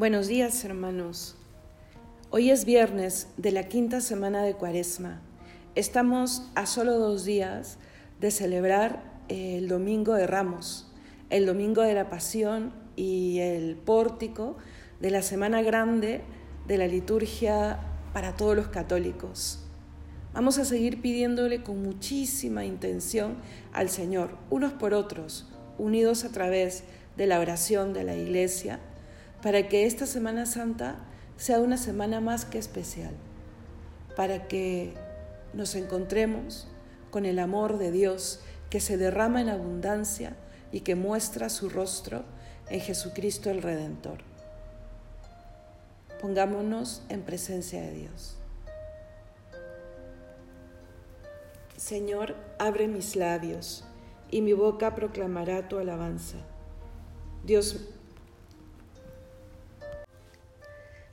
Buenos días, hermanos. Hoy es viernes de la quinta semana de Cuaresma. Estamos a solo dos días de celebrar el Domingo de Ramos, el Domingo de la Pasión y el pórtico de la Semana Grande de la liturgia para todos los católicos. Vamos a seguir pidiéndole con muchísima intención al Señor, unos por otros, unidos a través de la oración de la Iglesia, para que esta Semana Santa sea una semana más que especial, para que nos encontremos con el amor de Dios que se derrama en abundancia y que muestra su rostro en Jesucristo el Redentor. Pongámonos en presencia de Dios. Señor, abre mis labios y mi boca proclamará tu alabanza. Dios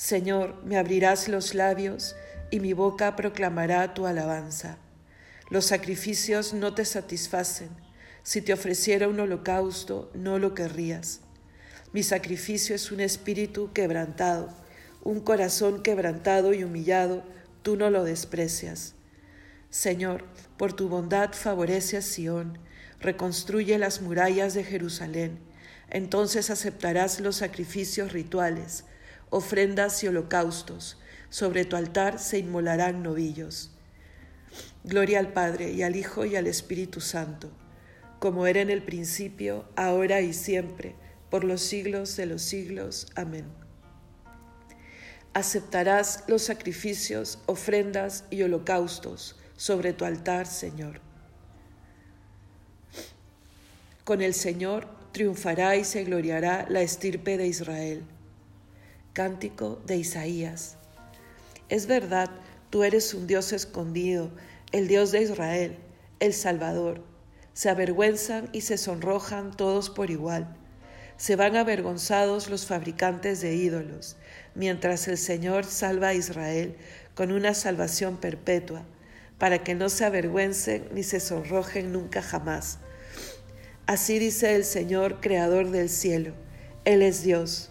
Señor, me abrirás los labios y mi boca proclamará tu alabanza. Los sacrificios no te satisfacen. Si te ofreciera un holocausto, no lo querrías. Mi sacrificio es un espíritu quebrantado, un corazón quebrantado y humillado, tú no lo desprecias. Señor, por tu bondad favorece a Sión, reconstruye las murallas de Jerusalén. Entonces aceptarás los sacrificios rituales ofrendas y holocaustos. Sobre tu altar se inmolarán novillos. Gloria al Padre y al Hijo y al Espíritu Santo, como era en el principio, ahora y siempre, por los siglos de los siglos. Amén. Aceptarás los sacrificios, ofrendas y holocaustos sobre tu altar, Señor. Con el Señor triunfará y se gloriará la estirpe de Israel. Cántico de Isaías. Es verdad, tú eres un Dios escondido, el Dios de Israel, el Salvador. Se avergüenzan y se sonrojan todos por igual. Se van avergonzados los fabricantes de ídolos, mientras el Señor salva a Israel con una salvación perpetua, para que no se avergüencen ni se sonrojen nunca jamás. Así dice el Señor, Creador del cielo. Él es Dios.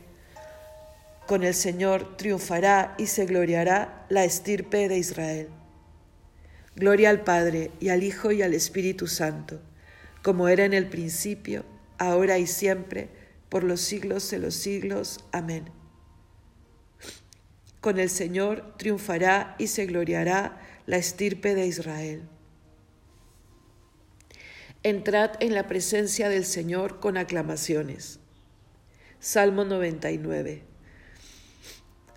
Con el Señor triunfará y se gloriará la estirpe de Israel. Gloria al Padre y al Hijo y al Espíritu Santo, como era en el principio, ahora y siempre, por los siglos de los siglos. Amén. Con el Señor triunfará y se gloriará la estirpe de Israel. Entrad en la presencia del Señor con aclamaciones. Salmo 99.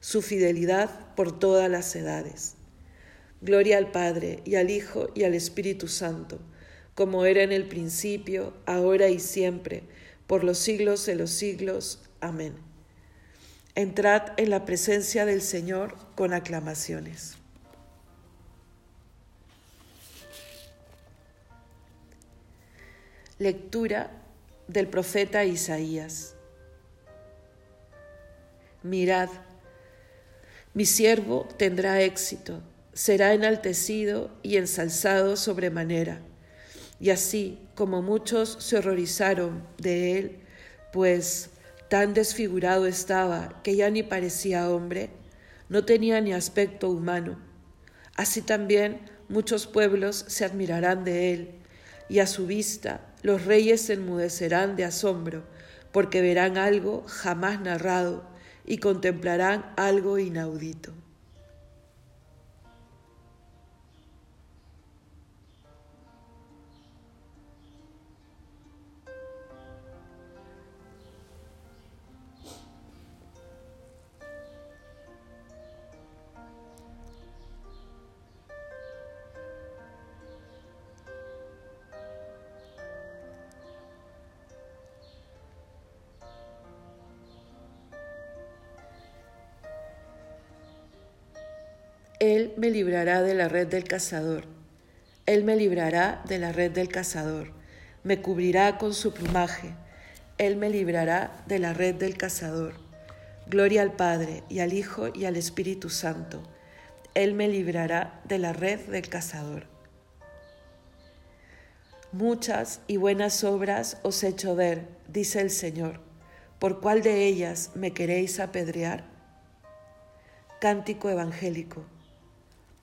su fidelidad por todas las edades. Gloria al Padre y al Hijo y al Espíritu Santo, como era en el principio, ahora y siempre, por los siglos de los siglos. Amén. Entrad en la presencia del Señor con aclamaciones. Lectura del profeta Isaías. Mirad, mi siervo tendrá éxito, será enaltecido y ensalzado sobremanera. Y así como muchos se horrorizaron de él, pues tan desfigurado estaba que ya ni parecía hombre, no tenía ni aspecto humano. Así también muchos pueblos se admirarán de él, y a su vista los reyes se enmudecerán de asombro, porque verán algo jamás narrado y contemplarán algo inaudito. Él me librará de la red del cazador. Él me librará de la red del cazador. Me cubrirá con su plumaje. Él me librará de la red del cazador. Gloria al Padre y al Hijo y al Espíritu Santo. Él me librará de la red del cazador. Muchas y buenas obras os he hecho ver, dice el Señor. ¿Por cuál de ellas me queréis apedrear? Cántico evangélico.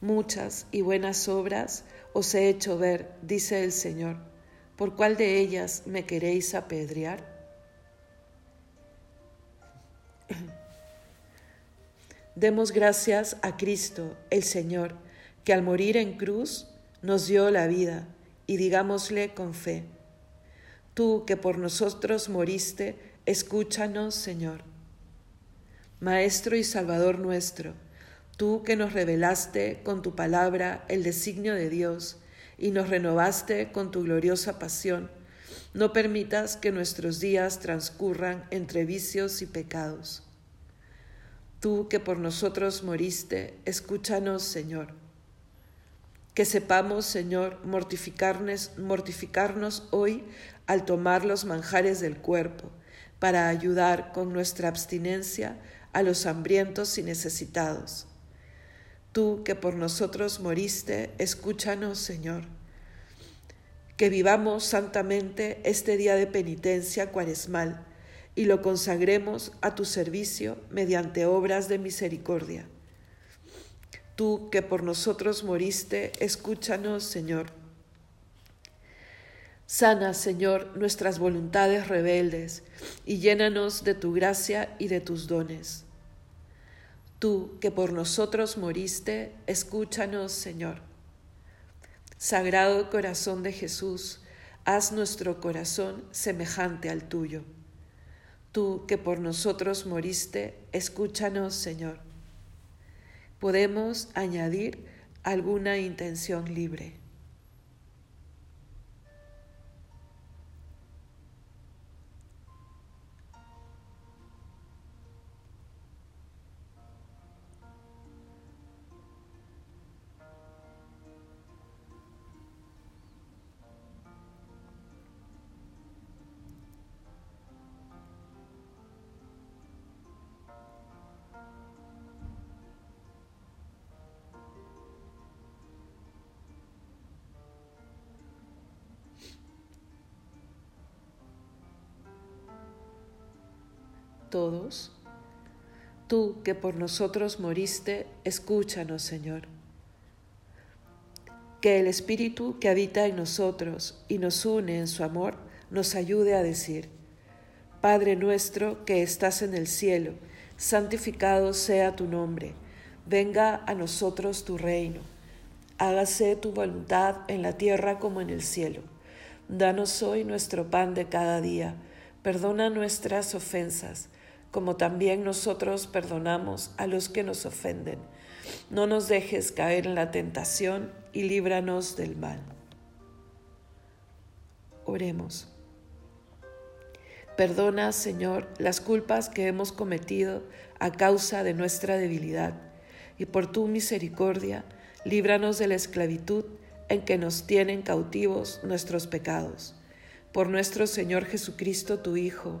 muchas y buenas obras os he hecho ver, dice el Señor. ¿Por cuál de ellas me queréis apedrear? Demos gracias a Cristo, el Señor, que al morir en cruz nos dio la vida, y digámosle con fe, Tú que por nosotros moriste, escúchanos, Señor. Maestro y Salvador nuestro, tú que nos revelaste con tu palabra el designio de Dios y nos renovaste con tu gloriosa pasión, no permitas que nuestros días transcurran entre vicios y pecados. Tú que por nosotros moriste, escúchanos, Señor. Que sepamos, Señor, mortificarnos, mortificarnos hoy al tomar los manjares del cuerpo, para ayudar con nuestra abstinencia a los hambrientos y necesitados. Tú que por nosotros moriste, escúchanos, Señor. Que vivamos santamente este día de penitencia cuaresmal y lo consagremos a tu servicio mediante obras de misericordia. Tú que por nosotros moriste, escúchanos, Señor. Sana, Señor, nuestras voluntades rebeldes y llénanos de tu gracia y de tus dones. Tú que por nosotros moriste, escúchanos, Señor. Sagrado corazón de Jesús, haz nuestro corazón semejante al tuyo. Tú que por nosotros moriste, escúchanos, Señor. Podemos añadir alguna intención libre. Todos. Tú que por nosotros moriste, escúchanos, Señor. Que el Espíritu que habita en nosotros y nos une en su amor nos ayude a decir, Padre nuestro que estás en el cielo, santificado sea tu nombre, venga a nosotros tu reino, hágase tu voluntad en la tierra como en el cielo. Danos hoy nuestro pan de cada día, perdona nuestras ofensas, como también nosotros perdonamos a los que nos ofenden. No nos dejes caer en la tentación y líbranos del mal. Oremos. Perdona, Señor, las culpas que hemos cometido a causa de nuestra debilidad, y por tu misericordia, líbranos de la esclavitud en que nos tienen cautivos nuestros pecados. Por nuestro Señor Jesucristo, tu Hijo,